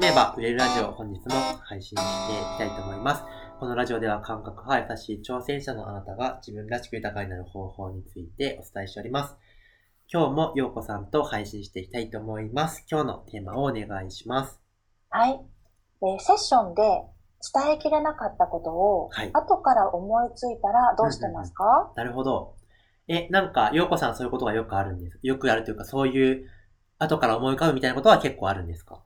めれば売れるラジオ、本日も配信していきたいと思います。このラジオでは感覚派優しい挑戦者のあなたが自分らしく豊かになる方法についてお伝えしております。今日もようこさんと配信していきたいと思います。今日のテーマをお願いします。はい。えー、セッションで伝えきれなかったことを、はい、後から思いついたらどうしてますか、うんうん、なるほど。え、なんか、ようこさんそういうことがよくあるんです。よくあるというか、そういう後から思い浮かぶみたいなことは結構あるんですか？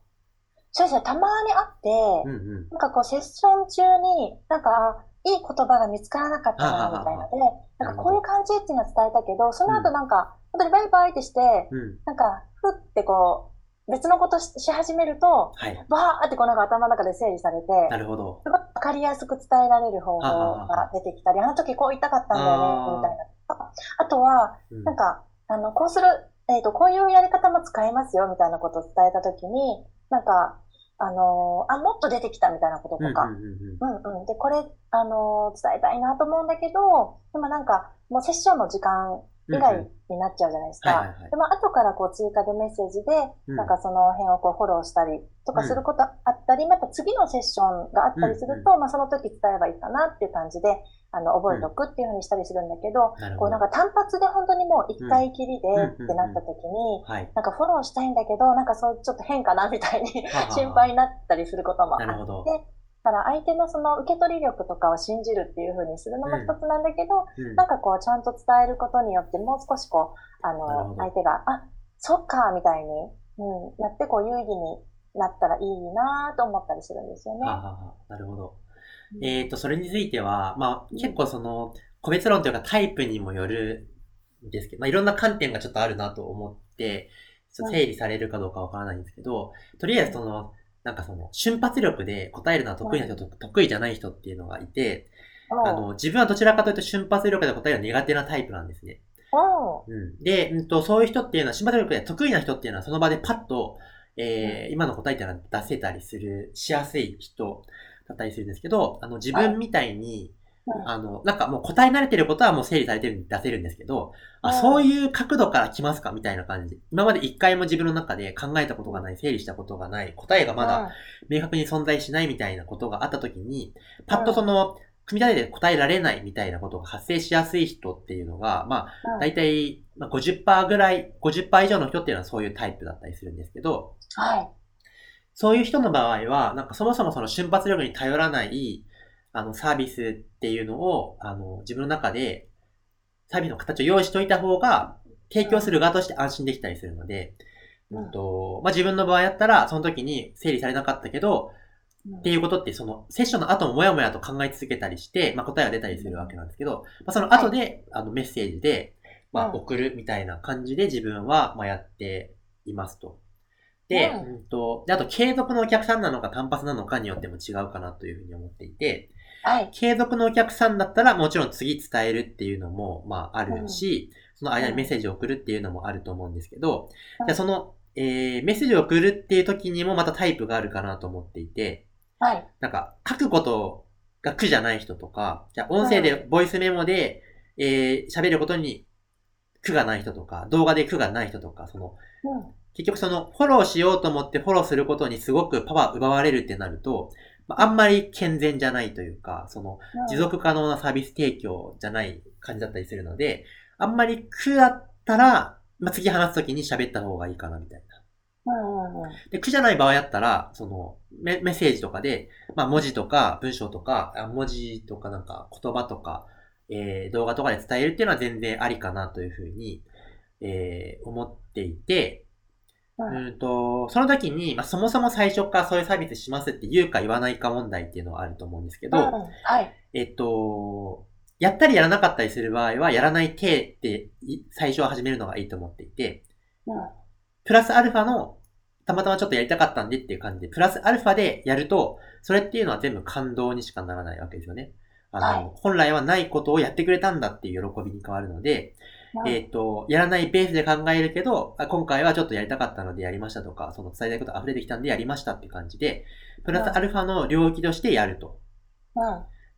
そうですね、たまにあって、うんうん、なんかこうセッション中に、なんか、いい言葉が見つからなかったな、みたいなで、なんかこういう感じっていうのは伝えたけど、その後なんか、本当にバイバイってして、うん、なんか、ふってこう、別のことし始めると、はい、バーってこうなんか頭の中で整理されて、なるほど。すごいわかりやすく伝えられる方法が出てきたり、あの時こう言いたかったんだよね、みたいな。あとは、うん、なんか、あの、こうする、えっ、ー、と、こういうやり方も使えますよ、みたいなことを伝えた時に、なんか、あのー、あ、もっと出てきたみたいなこととか、うんうん。で、これ、あのー、伝えたいなと思うんだけど、でもなんか、もうセッションの時間以外になっちゃうじゃないですか。でも後からこう追加でメッセージで、なんかその辺をこうフォローしたりとかすることあったり、また次のセッションがあったりすると、まあその時伝えばいいかなっていう感じで、あの、覚えとくっていうふうにしたりするんだけど、こうなんか単発で本当にもう一回きりでってなった時に、なんかフォローしたいんだけど、なんかそうちょっと変かなみたいに 心配になったりすることもあって、だから相手のその受け取り力とかを信じるっていうふうにするのも一つなんだけど、うん、なんかこうちゃんと伝えることによってもう少しこう、あの、相手が、あ、そっか、みたいに、うん、なってこう有意義になったらいいなと思ったりするんですよね。なるほど。えっ、ー、と、それについては、まあ、結構その、個別論というかタイプにもよるんですけど、まあ、いろんな観点がちょっとあるなと思って、整理されるかどうかわからないんですけど、とりあえずその、なんかその、瞬発力で答えるのは得意な人と得意じゃない人っていうのがいて、あの、自分はどちらかというと瞬発力で答えるのは苦手なタイプなんですね。うん、で、うんと、そういう人っていうのは、瞬発力で得意な人っていうのはその場でパッと、えー、今の答えっていうのは出せたりする、しやすい人だったりするんですけど、あの、自分みたいに、あの、なんかもう答え慣れてることはもう整理されてるんで出せるんですけど、あそういう角度から来ますかみたいな感じ。今まで一回も自分の中で考えたことがない、整理したことがない、答えがまだ明確に存在しないみたいなことがあった時に、パッとその、組み立てて答えられないみたいなことが発生しやすい人っていうのが、まあ、大体50%ぐらい、50%以上の人っていうのはそういうタイプだったりするんですけど、はい。そういう人の場合は、なんかそもそもその瞬発力に頼らない、あの、サービスっていうのを、あの、自分の中で、サービスの形を用意しといた方が、提供する側として安心できたりするので、うん。と、まあ、自分の場合やったら、その時に整理されなかったけど、っていうことって、その、セッションの後ももやもやと考え続けたりして、まあ、答えが出たりするわけなんですけど、まあ、その後で、あの、メッセージで、まあ、送るみたいな感じで自分は、まあ、やっていますと。で、うんと、で、あと、継続のお客さんなのか単発なのかによっても違うかなというふうに思っていて、はい。継続のお客さんだったら、もちろん次伝えるっていうのも、まあ、あるし、うん、その間にメッセージを送るっていうのもあると思うんですけど、うん、じゃその、えー、メッセージを送るっていう時にもまたタイプがあるかなと思っていて、はい。なんか、書くことが苦じゃない人とか、じゃ音声で、ボイスメモで、えー、喋ることに苦がない人とか、動画で苦がない人とか、その、うん、結局その、フォローしようと思ってフォローすることにすごくパワー奪われるってなると、あんまり健全じゃないというか、その、持続可能なサービス提供じゃない感じだったりするので、あんまり苦だったら、まあ、次話すときに喋った方がいいかなみたいな。で、苦じゃない場合だったら、そのメ、メッセージとかで、まあ、文字とか文章とか、文字とかなんか言葉とか、えー、動画とかで伝えるっていうのは全然ありかなというふうに、えー、思っていて、うんと、その時に、まあ、そもそも最初からそういうサービスしますって言うか言わないか問題っていうのはあると思うんですけど、はい。えっと、やったりやらなかったりする場合は、やらない手って最初は始めるのがいいと思っていて、うん、プラスアルファの、たまたまちょっとやりたかったんでっていう感じで、プラスアルファでやると、それっていうのは全部感動にしかならないわけですよね。あの、はい、本来はないことをやってくれたんだっていう喜びに変わるので、えっ、ー、と、やらないベースで考えるけど、今回はちょっとやりたかったのでやりましたとか、その伝えたいこと溢れてきたんでやりましたって感じで、プラスアルファの領域としてやると。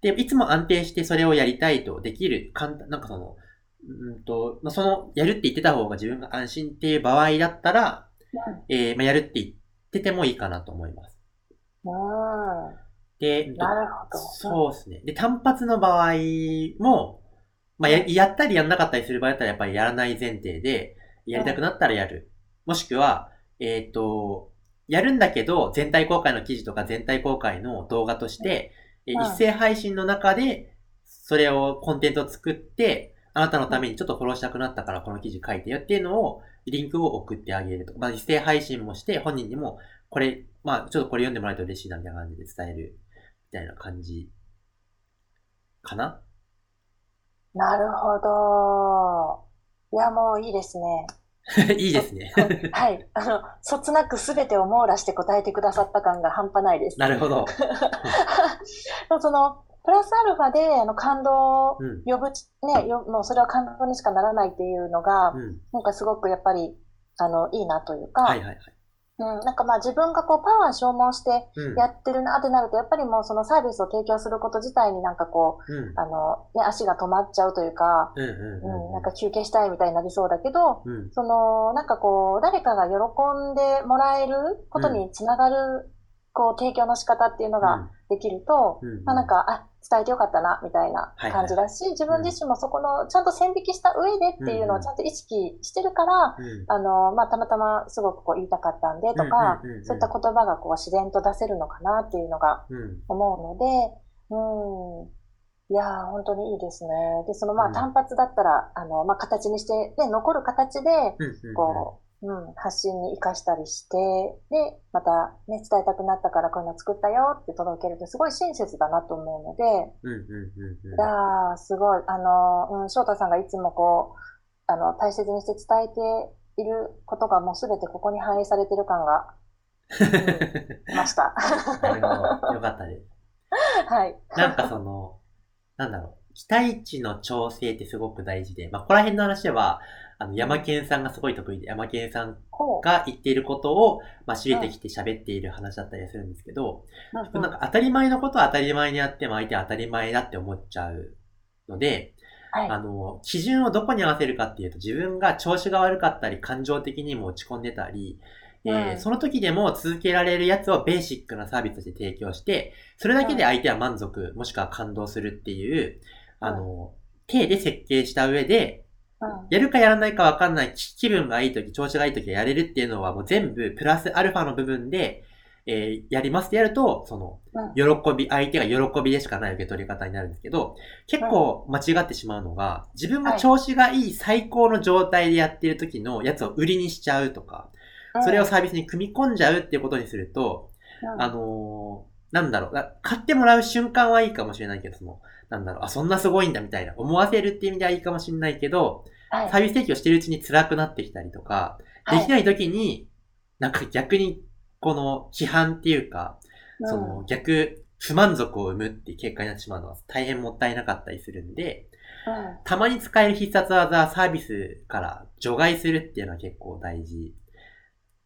で、いつも安定してそれをやりたいとできる、簡単、なんかその、うんと、まあ、その、やるって言ってた方が自分が安心っていう場合だったら、えー、まあ、やるって言っててもいいかなと思います。うん。で、なるほど。そうですね。で、単発の場合も、まあや、やったりやんなかったりする場合だったらやっぱりやらない前提で、やりたくなったらやる。もしくは、えっ、と、やるんだけど、全体公開の記事とか全体公開の動画として、えうん。一斉配信の中で、それを、コンテンツを作って、あなたのためにちょっとフォローしたくなったからこの記事書いてよっていうのを、リンクを送ってあげると。か、まあ、一斉配信もして、本人にも、これ、まあ、ちょっとこれ読んでもらえると嬉しいなみたいな感じで伝える、みたいな感じ、かな？なるほど。いや、もういいですね。いいですね。はい。あの、そつなく全てを網羅して答えてくださった感が半端ないです。なるほど。その、プラスアルファで、あの、感動をうん。呼ぶ、ね、よもうそれは感動にしかならないっていうのが、うん。なんかすごくやっぱり、あの、いいなというか、はいはいはい。うん、なんかまあ自分がこうパワー消耗してうん。やってるなってなると、やっぱりもうそのサービスを提供すること自体になんかこうんう、。あの、ね、足が止まっちゃうというか、うんうんうん、うん。なんか休憩したいみたいになりそうだけど、うん。その、なんかこう、誰かが喜んでもらえることにつながる、こう、提供の仕方っていうのができると、うん、まあなんか、あ、伝えてよかったな、みたいな感じだし、自分自身もそこの、ちゃんと線引きした上でっていうのをちゃんと意識してるから、うん、あの、まあ、たまたますごくこう言いたかったんでとかうんうんうんうん、そういった言葉がこう自然と出せるのかなっていうのがうん。思うので、うん。いやー、本当にいいですね。で、そのまうんあ単発だったら、あの、まあ、形にして、ね、残る形で、うん。うん。こう、うん、発信に活かしたりして、で、またね、伝えたくなったからこういうの作ったよって届けるとすごい親切だなと思うので、うん。うん。うん。いやー、すごい。あの、うん、翔太さんがいつもこう、あの、大切にして伝えていることがもうすべてここに反映されてる感が出ました。よかったです。はい。なんかその、なんだろう。期待値の調整ってすごく大事で、まあ、ここら辺の話では、あの、山健さんがすごい得意で、山健さんこが言っていることを、まあ、知れてきて喋っている話だったりするんですけど、う。なんか当たり前のことは当たり前にやっても相手は当たり前だって思っちゃうので、はい。あの、基準をどこに合わせるかっていうと、自分が調子が悪かったり、感情的にも落ち込んでたり、えーうんその時でも続けられるやつをベーシックなサービスとして提供して、それだけで相手は満足、もしくは感動するっていう、あの、体で設計した上で、うん。やるかやらないかわかんない気気分がいい時、調子がいい時はやれるっていうのはもう全部プラスアルファの部分で、えーやりますってやると、その、うん。喜び、相手が喜びでしかない受け取り方になるんですけど、結構間違ってしまうのが、自分が調子がいい最高の状態でやってる時のやつを売りにしちゃうとか、それをサービスに組み込んじゃうっていうことにすると、うん。あのーなんだろう、な買ってもらう瞬間はいいかもしれないけど、その、なんだろう、あ、そんなすごいんだみたいな、思わせるっていう意味ではいいかもしれないけど、はい。サービス提供してるうちに辛くなってきたりとか、できない時に、なんか逆に、この批判っていうか、うん。その逆、不満足を生むっていう結果になってしまうのは大変もったいなかったりするんで、うん。たまに使える必殺技、サービスから除外するっていうのは結構大事。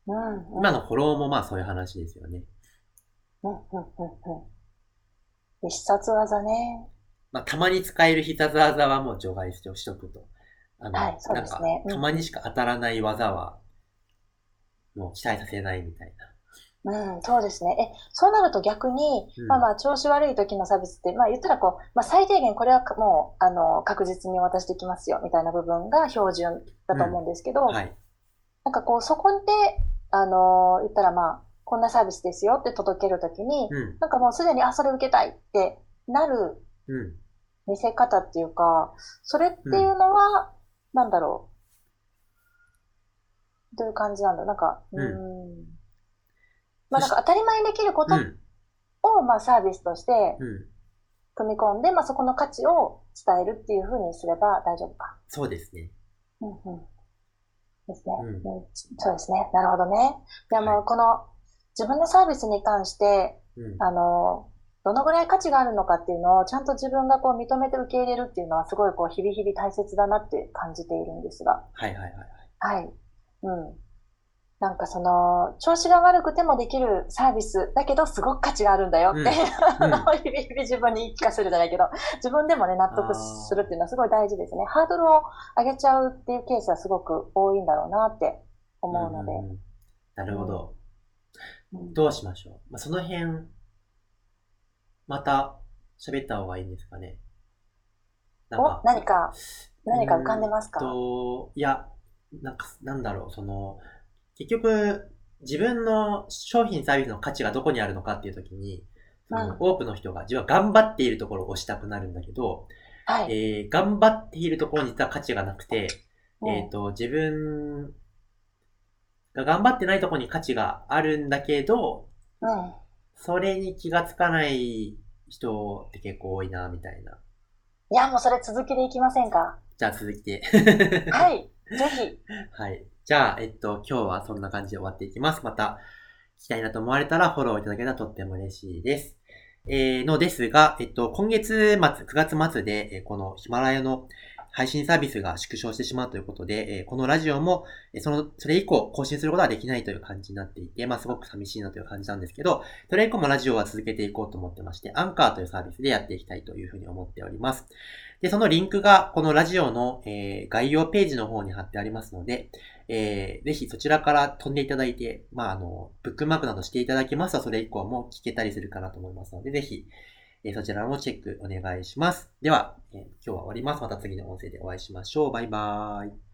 うんうん。今のフォローもまあそういう話ですよね。うん。うん。うん。うん。必殺技ね。まあたまに使える必殺技はもう除外してしとくと。あの、はいそうですねなんか、たまにしか当たらない技は、もう期待させないみたいうん、そうですね。え、そうなると逆に、うんまあまあ、調子悪い時のサービスって、まあ言ったらこう、まあ最低限これはもう、あの、確実に渡していきますよ、みたいな部分が標準だと思うんですけど、な。はい。なんかこう、そこで、あの、言ったらまあ、こんなサービスですよって届けるときに、うん。なんかもうすでに、あ、それ受けたいってなるうん。見せ方っていうか、それっていうのは、なんだろう。どういう感じなんだろうなんか、うーん。まあなんか当たり前にできることうん。を、まあサービスとしてうん。組み込んで、まあそこの価値を伝えるっていうふうにすれば大丈夫か。そうですね。うんうん。ですね、うんうんそうですね。なるほどね。いやもうこの自分のサービスに関して、うん。あの、どのぐらい価値があるのかっていうのをちゃんと自分がこう認めて受け入れるっていうのはすごいこう日々日々大切だなって感じているんですが。はいはいはいはい。はい。うん。なんかその、調子が悪くてもできるサービスだけどすごく価値があるんだよって、うん 日々日々自分に言い聞かせるじゃないけど、自分でもね、納得するっていうのはすごい大事ですね。ハードルを上げちゃうっていうケースはすごく多いんだろうなって思うので。んんんなるほど。どうしましょう。まあ、その辺、また喋った方がいいんですかね。なんか、何か、何か浮かんでますか？と、いや、なんか、なんだろう、その、結局、自分の商品サービスの価値がどこにあるのかっていう時に、その多くの人が自分は頑張っているところを押したくなるんだけど、はい、えー、頑張っているところに実は価値がなくて、えっ、ー、と、自分が頑張ってないところに価値があるんだけど、うん、それに気がつかない人って結構多いな、みたいな。いや、もうそれ続きでいきませんか？じゃあ続きで。はい、ぜひ。はい。じゃあ、えっと、今日はそんな感じで終わっていきます。また、聞きたいなと思われたらフォローいただけたらとっても嬉しいです。えー、のですが、えっと、今月末、9月末で、えこのヒマラヤの配信サービスが縮小してしまうということで、えこのラジオも、えその、それ以降更新することはできないという感じになっていて、まあすごく寂しいなという感じなんですけど、それ以降もラジオは続けていこうと思ってまして、アンカーというサービスでやっていきたいというふうに思っております。で、そのリンクがこのラジオの、えー、概要ページの方に貼ってありますので、えー、ぜひそちらから飛んでいただいて、まあ、あの、ブックマークなどしていただきますと、それ以降も聞けたりするかなと思いますので、ぜひ、え、そちらもチェックお願いします。では、え、今日は終わります。また次の音声でお会いしましょう。バイバーイ。